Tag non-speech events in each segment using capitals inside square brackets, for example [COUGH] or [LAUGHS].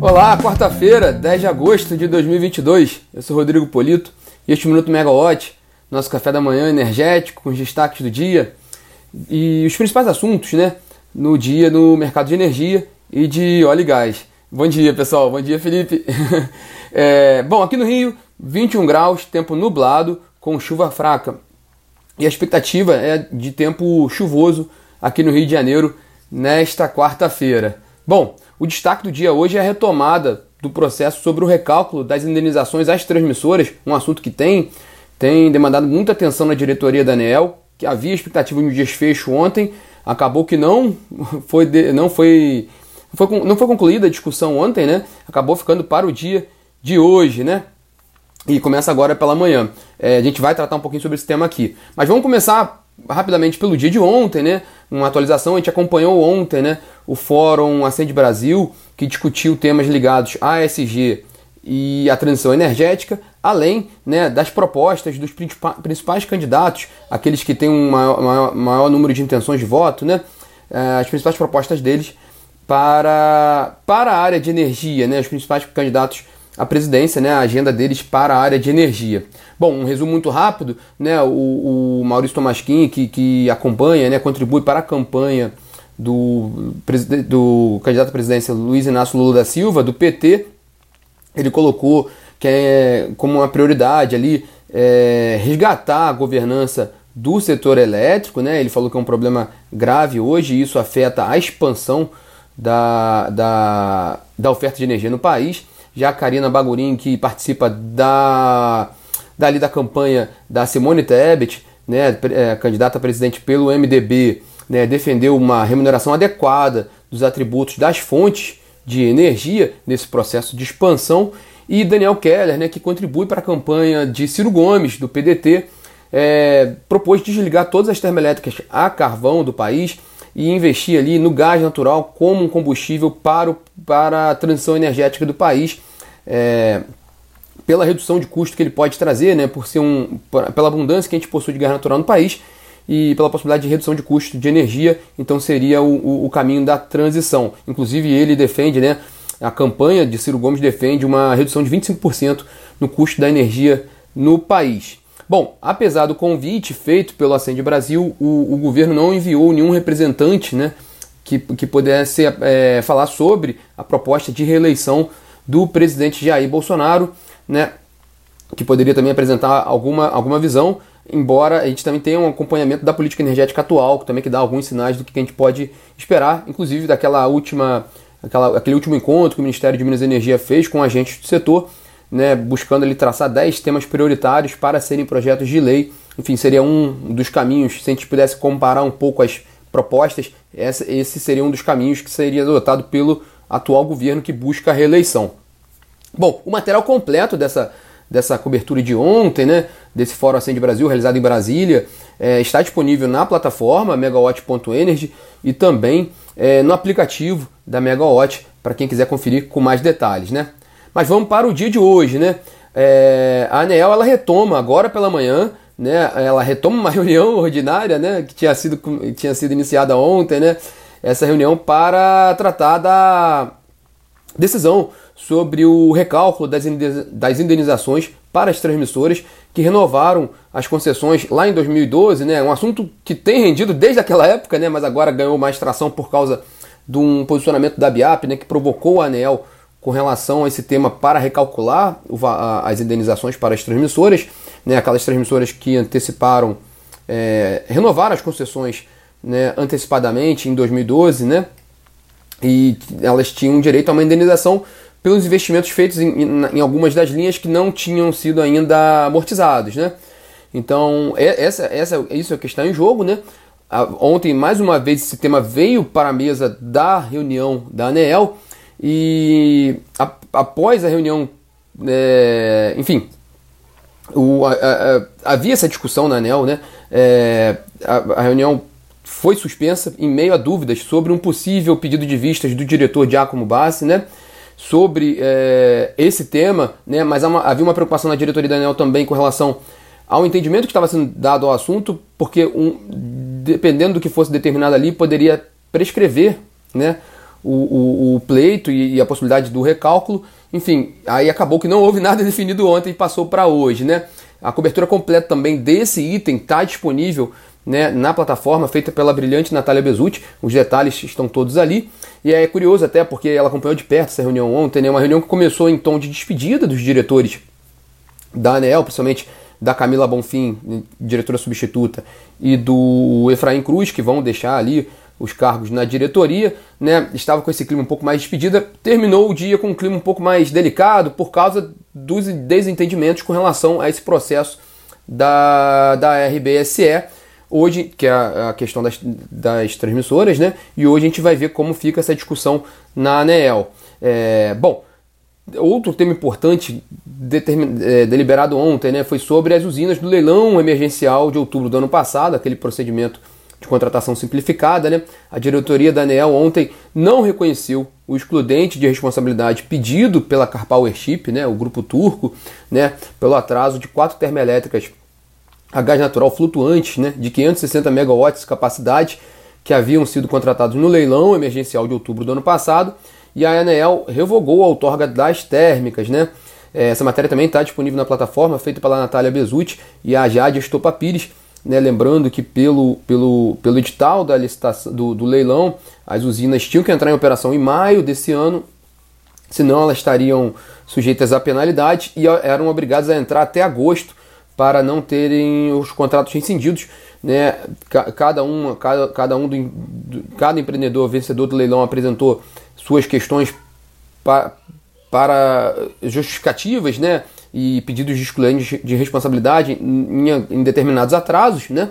Olá, quarta-feira, 10 de agosto de 2022. Eu sou Rodrigo Polito e este Minuto Megawatt, nosso café da manhã energético com os destaques do dia e os principais assuntos, né, no dia no mercado de energia e de óleo e gás. Bom dia, pessoal. Bom dia, Felipe. [LAUGHS] é, bom, aqui no Rio, 21 graus, tempo nublado com chuva fraca. E a expectativa é de tempo chuvoso aqui no Rio de Janeiro nesta quarta-feira. Bom, o destaque do dia hoje é a retomada do processo sobre o recálculo das indenizações às transmissoras, um assunto que tem, tem demandado muita atenção na diretoria da ANEEL, que havia expectativa de um desfecho ontem, acabou que não [LAUGHS] foi, de, não foi, foi não foi concluída a discussão ontem, né? Acabou ficando para o dia de hoje, né? E começa agora pela manhã. É, a gente vai tratar um pouquinho sobre esse tema aqui. Mas vamos começar rapidamente pelo dia de ontem, né? Uma atualização, a gente acompanhou ontem, né? O Fórum Acende Brasil, que discutiu temas ligados à ESG e à transição energética, além né, das propostas dos principais candidatos, aqueles que têm um maior, maior, maior número de intenções de voto, né? É, as principais propostas deles para, para a área de energia, né? Os principais candidatos a presidência, né, a agenda deles para a área de energia. Bom, um resumo muito rápido, né, o, o Maurício Tomasquim, que, que acompanha, né, contribui para a campanha do, do candidato à presidência Luiz Inácio Lula da Silva, do PT, ele colocou que é como uma prioridade ali é, resgatar a governança do setor elétrico, né? Ele falou que é um problema grave hoje e isso afeta a expansão da, da, da oferta de energia no país já a Karina Bagurin, que participa da, dali da campanha da Simone Tebet, né, é, candidata a presidente pelo MDB, né, defendeu uma remuneração adequada dos atributos das fontes de energia nesse processo de expansão. E Daniel Keller, né, que contribui para a campanha de Ciro Gomes, do PDT, é, propôs desligar todas as termoelétricas a carvão do país e investir ali no gás natural como um combustível para, o, para a transição energética do país é, pela redução de custo que ele pode trazer, né, por ser um, pela abundância que a gente possui de gás natural no país e pela possibilidade de redução de custo de energia, então seria o, o, o caminho da transição. Inclusive ele defende, né, a campanha de Ciro Gomes defende uma redução de 25% no custo da energia no país. Bom, apesar do convite feito pelo Acende Brasil, o, o governo não enviou nenhum representante né, que, que pudesse é, falar sobre a proposta de reeleição do presidente Jair Bolsonaro, né, que poderia também apresentar alguma, alguma visão, embora a gente também tenha um acompanhamento da política energética atual, que também que dá alguns sinais do que a gente pode esperar, inclusive daquela última, aquela, aquele último encontro que o Ministério de Minas e Energia fez com agentes do setor, né, buscando ali traçar 10 temas prioritários para serem projetos de lei. Enfim, seria um dos caminhos, se a gente pudesse comparar um pouco as propostas, esse seria um dos caminhos que seria adotado pelo atual governo que busca a reeleição. Bom, o material completo dessa, dessa cobertura de ontem, né, desse Fórum Acende Brasil, realizado em Brasília, é, está disponível na plataforma megawatt.energy e também é, no aplicativo da Megawatt, para quem quiser conferir com mais detalhes. Né? Mas vamos para o dia de hoje. Né? É, a ANEEL ela retoma agora pela manhã, né, ela retoma uma [LAUGHS] reunião ordinária né, que tinha sido, tinha sido iniciada ontem, né, essa reunião para tratar da decisão sobre o recálculo das indenizações para as transmissoras que renovaram as concessões lá em 2012, né? Um assunto que tem rendido desde aquela época, né? Mas agora ganhou mais tração por causa de um posicionamento da BIAP, né? Que provocou a ANEL com relação a esse tema para recalcular as indenizações para as transmissoras, né? Aquelas transmissoras que anteciparam, é, as concessões né, antecipadamente em 2012, né? E elas tinham direito a uma indenização pelos investimentos feitos em, em, algumas das linhas que não tinham sido ainda amortizados, né? Então, essa, essa, isso é que está em jogo, né? Ontem, mais uma vez, esse tema veio para a mesa da reunião da ANEEL e a, após a reunião, é, enfim, o, a, a, havia essa discussão na ANEL, né? É, a, reunião foi suspensa em meio a dúvidas sobre um possível pedido de vistas do diretor Giacomo Bassi, né? Sobre é, esse tema, né? Mas uma, havia uma preocupação na diretoria da ANEL também com relação ao entendimento que estava sendo dado ao assunto, porque um, dependendo do que fosse determinado ali, poderia prescrever, né? O, o, o, pleito e, e, a possibilidade do recálculo. Enfim, aí acabou que não houve nada [LAUGHS] definido ontem e passou para hoje, né? A cobertura completa também desse item está disponível né, na plataforma feita pela brilhante Natália Bezutti. Os detalhes estão todos ali. E é curioso até porque ela acompanhou de perto essa reunião ontem, né, uma reunião que começou em tom de despedida dos diretores da ANEL, principalmente da Camila Bonfim, diretora substituta, e do Efraim Cruz, que vão deixar ali os cargos na diretoria, né? Estava com esse clima um pouco mais despedida, terminou o dia com um clima um pouco mais delicado por causa dos desentendimentos com relação a esse processo da, da RBSE. Hoje, que é a, questão das, das transmissoras, né? E hoje a gente vai ver como fica essa discussão na ANEEL. É, bom, outro tema importante é, deliberado ontem né, foi sobre as usinas do leilão emergencial de outubro do ano passado, aquele procedimento de contratação simplificada, né? A diretoria da ANEEL ontem não reconheceu o excludente de responsabilidade pedido pela Carpowership, né, o grupo turco, né, pelo atraso de quatro termoelétricas a gás natural flutuantes, né, de 560 megawatts de capacidade, que haviam sido contratados no leilão emergencial de outubro do ano passado, e a ANEEL revogou a outorga das térmicas, né? É, essa matéria também está disponível na plataforma, feita pela Natália Bezutti e a Jade Estopa Pires, né, lembrando que pelo, pelo, pelo edital da licitação, do, do leilão, as usinas tinham que entrar em operação em maio desse ano, senão elas estariam sujeitas a penalidade e eram obrigadas a entrar até agosto para não terem os contratos rescindidos. Né? Cada, uma, cada, cada um do, cada empreendedor vencedor do leilão apresentou suas questões pa, para justificativas, né? e pedidos de excluentes de responsabilidade em, em determinados atrasos, né?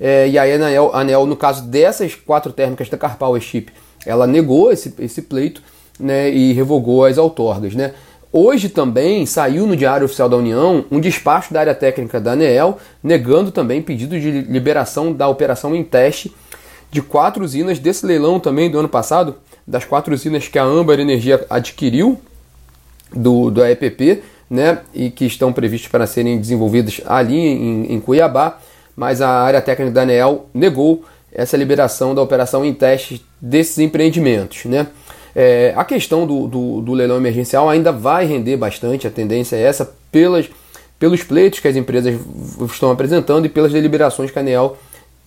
É, e a ANEL, ANEL, no caso dessas quatro térmicas da Carpower Chip, ela negou esse, esse pleito né, e revogou as outorgas. Né? Hoje também saiu no Diário Oficial da União um despacho da área técnica da ANEEL negando também pedido de liberação da operação em teste de quatro usinas desse leilão também do ano passado, das quatro usinas que a Amber Energia adquiriu do, do EPP, né, e que estão previstos para serem desenvolvidos ali em, em Cuiabá, mas a área técnica da ANEEL negou essa liberação da operação em teste desses empreendimentos. Né? É, a questão do, do, do, leilão emergencial ainda vai render bastante, a tendência é essa, pelas, pelos pleitos que as empresas estão apresentando e pelas deliberações que a ANEEL,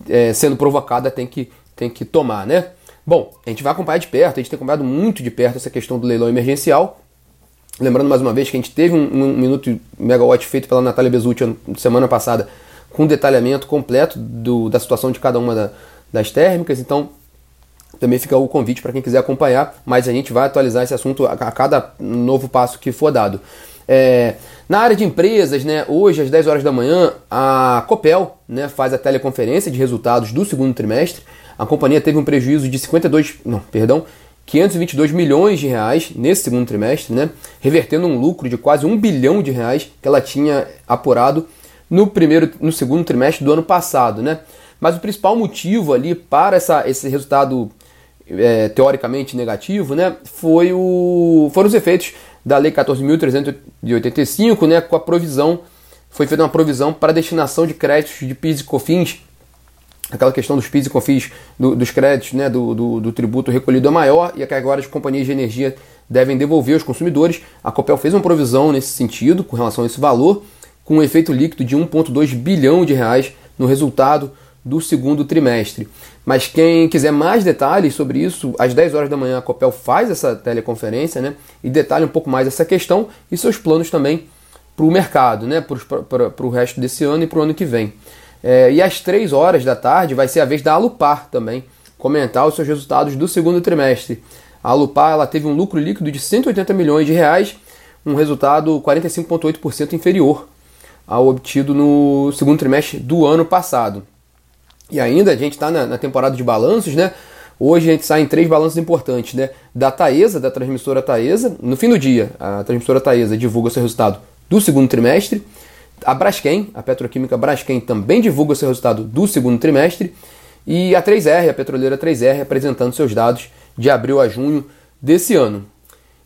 é, sendo provocada, tem que, tem que tomar. Né? Bom, a gente vai acompanhar de perto, a gente tem acompanhado muito de perto essa questão do leilão emergencial, Lembrando mais uma vez que a gente teve um, um minuto megawatt feito pela Natália Bezutti semana passada com detalhamento completo do, da situação de cada uma da, das térmicas, então também fica o convite para quem quiser acompanhar, mas a gente vai atualizar esse assunto a, cada novo passo que for dado. É, na área de empresas, né, hoje às 10 horas da manhã, a Copel né, faz a teleconferência de resultados do segundo trimestre. A companhia teve um prejuízo de 52, não, perdão, 522 milhões de reais nesse segundo trimestre, né, revertendo um lucro de quase um bilhão de reais que ela tinha apurado no primeiro, no segundo trimestre do ano passado, né. Mas o principal motivo ali para essa, esse resultado é, teoricamente negativo, né, foi o, foram os efeitos da Lei 14.385, né, com a provisão, foi feita uma provisão para destinação de créditos de PIS e COFINS aquela questão dos PIS e COFINS, do, dos créditos, né, do, do, do, tributo recolhido é maior e é que agora as companhias de energia devem devolver aos consumidores. A Copel fez uma provisão nesse sentido, com relação a esse valor, com um efeito líquido de 1,2 bilhão de reais no resultado do segundo trimestre. Mas quem quiser mais detalhes sobre isso, às 10 horas da manhã a Copel faz essa teleconferência né, e detalha um pouco mais essa questão e seus planos também para o mercado, né, para o resto desse ano e para o ano que vem. É, e às 3 horas da tarde vai ser a vez da Alupar também comentar os seus resultados do segundo trimestre. A Alupar ela teve um lucro líquido de 180 milhões de reais, um resultado 45,8% inferior ao obtido no segundo trimestre do ano passado. E ainda a gente está na, na, temporada de balanços, né? Hoje a gente sai em três balanços importantes, né? Da Taesa, da transmissora Taesa. No fim do dia, a transmissora Taesa divulga seu resultado do segundo trimestre. A Braskem, a petroquímica Braskem, também divulga seu resultado do segundo trimestre. E a 3R, a petroleira 3R, apresentando seus dados de abril a junho desse ano.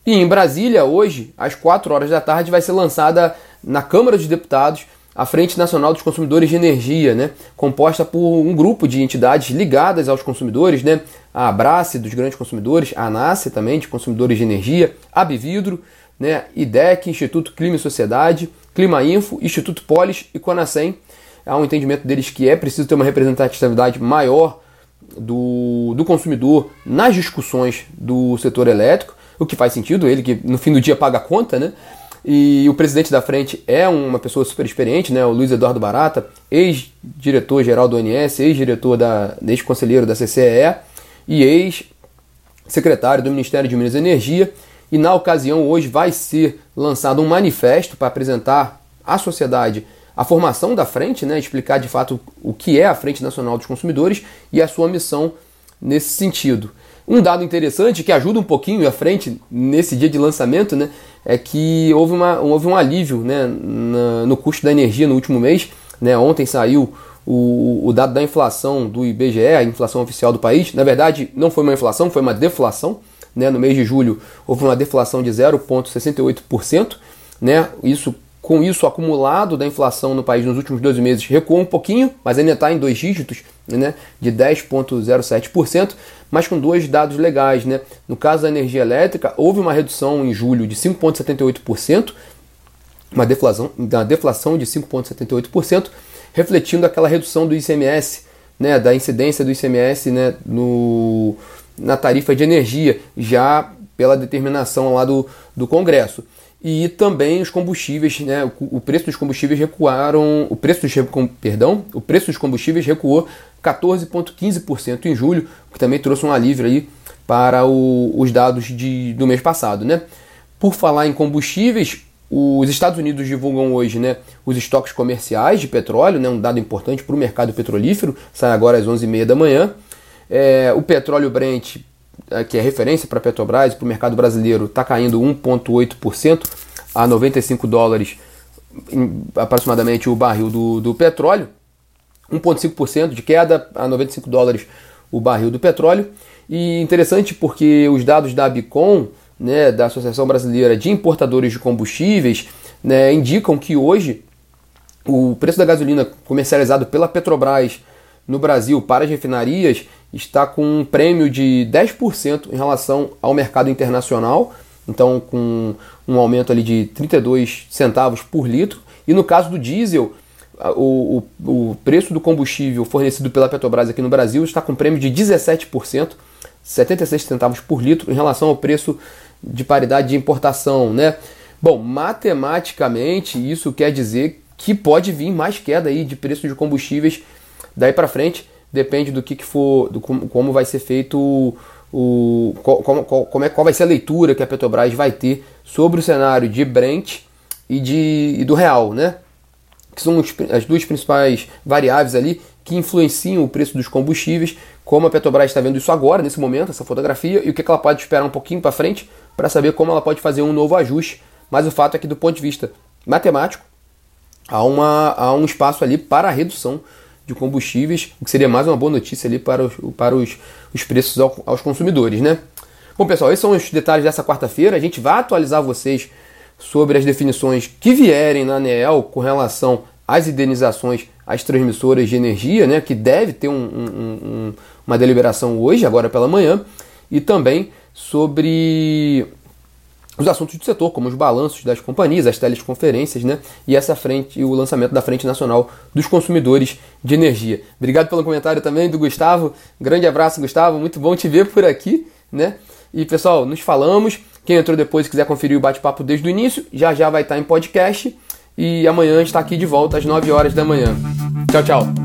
E em Brasília, hoje, às 4 horas da tarde, vai ser lançada na Câmara dos Deputados a Frente Nacional dos Consumidores de Energia, né, composta por um grupo de entidades ligadas aos consumidores, né, a Abrace dos grandes consumidores, a ANACE também de consumidores de energia, a Bividro, né, IDEC, Instituto Clima e Sociedade, Clima Info, Instituto Polis e Conacem. Há um entendimento deles que é preciso ter uma representatividade maior do, do consumidor nas discussões do setor elétrico, o que faz sentido, ele que no fim do dia paga a conta, né? E o presidente da frente é uma pessoa super experiente, né? O Luiz Eduardo Barata, ex-diretor geral do ONS, ex-diretor da, ex-conselheiro da CCE e ex-secretário do Ministério de Minas e Energia. E na ocasião, hoje vai ser lançado um manifesto para apresentar à sociedade a formação da frente, né? Explicar de fato o que é a Frente Nacional dos Consumidores e a sua missão nesse sentido. Um dado interessante que ajuda um pouquinho à frente nesse dia de lançamento né, é que houve, uma, houve um alívio né, na, no custo da energia no último mês. Né, ontem saiu o, o, dado da inflação do IBGE, a inflação oficial do país. Na verdade, não foi uma inflação, foi uma deflação. Né, no mês de julho houve uma deflação de 0,68%. Né, isso com isso acumulado da inflação no país nos últimos 12 meses recuou um pouquinho, mas ainda está em dois dígitos, né, de 10,07%, mas com dois dados legais. Né? No caso da energia elétrica, houve uma redução em julho de 5,78%, uma deflação, uma deflação de 5,78%, refletindo aquela redução do ICMS, né, da incidência do ICMS né, no, na tarifa de energia, já pela determinação lá do, do Congresso e também os combustíveis, né, o, preço dos combustíveis recuaram, o preço dos, perdão, o preço dos combustíveis recuou 14,15% em julho, o que também trouxe um alívio aí para o, os dados de, do mês passado, né? Por falar em combustíveis, os Estados Unidos divulgam hoje né, os estoques comerciais de petróleo, né, um dado importante para o mercado petrolífero, sai agora às 11h30 da manhã. É, o petróleo Brent que é referência para a Petrobras para o mercado brasileiro, está caindo 1,8% a 95 dólares aproximadamente o barril do, do petróleo. 1,5% de queda a 95 dólares o barril do petróleo. E interessante porque os dados da Bicom, né, da Associação Brasileira de Importadores de Combustíveis, né, indicam que hoje o preço da gasolina comercializado pela Petrobras no Brasil para as refinarias está com um prêmio de 10% em relação ao mercado internacional, então com um aumento ali de 32 centavos por litro. E no caso do diesel, o, o, o preço do combustível fornecido pela Petrobras aqui no Brasil está com prêmio de 17%, 76 centavos por litro, em relação ao preço de paridade de importação, né? Bom, matematicamente isso quer dizer que pode vir mais queda aí de preço de combustíveis daí para frente depende do que, que for, do como, como vai ser feito o, o como, como é, qual vai ser a leitura que a Petrobras vai ter sobre o cenário de Brent e, de, e do real, né? Que são as duas principais variáveis ali que influenciam o preço dos combustíveis, como a Petrobras está vendo isso agora, nesse momento, essa fotografia, e o que ela pode esperar um pouquinho para frente para saber como ela pode fazer um novo ajuste. Mas o fato é que, do ponto de vista matemático, há, uma, há um espaço ali para a redução de combustíveis, o que seria mais uma boa notícia ali para os, para os, os preços ao, aos consumidores, né? Bom, pessoal, esses são os detalhes dessa quarta-feira. A gente vai atualizar vocês sobre as definições que vierem na ANEEL com relação às indenizações às transmissoras de energia, né, que deve ter um, um, um, uma deliberação hoje, agora pela manhã, e também sobre os assuntos do setor, como os balanços das companhias, as teleconferências, né? E essa frente, o lançamento da Frente Nacional dos Consumidores de Energia. Obrigado pelo comentário também do Gustavo. Grande abraço, Gustavo. Muito bom te ver por aqui, né? E pessoal, nos falamos. Quem entrou depois e quiser conferir o bate-papo desde o início, já já vai estar em podcast. E amanhã está aqui de volta às 9 horas da manhã. Tchau, tchau.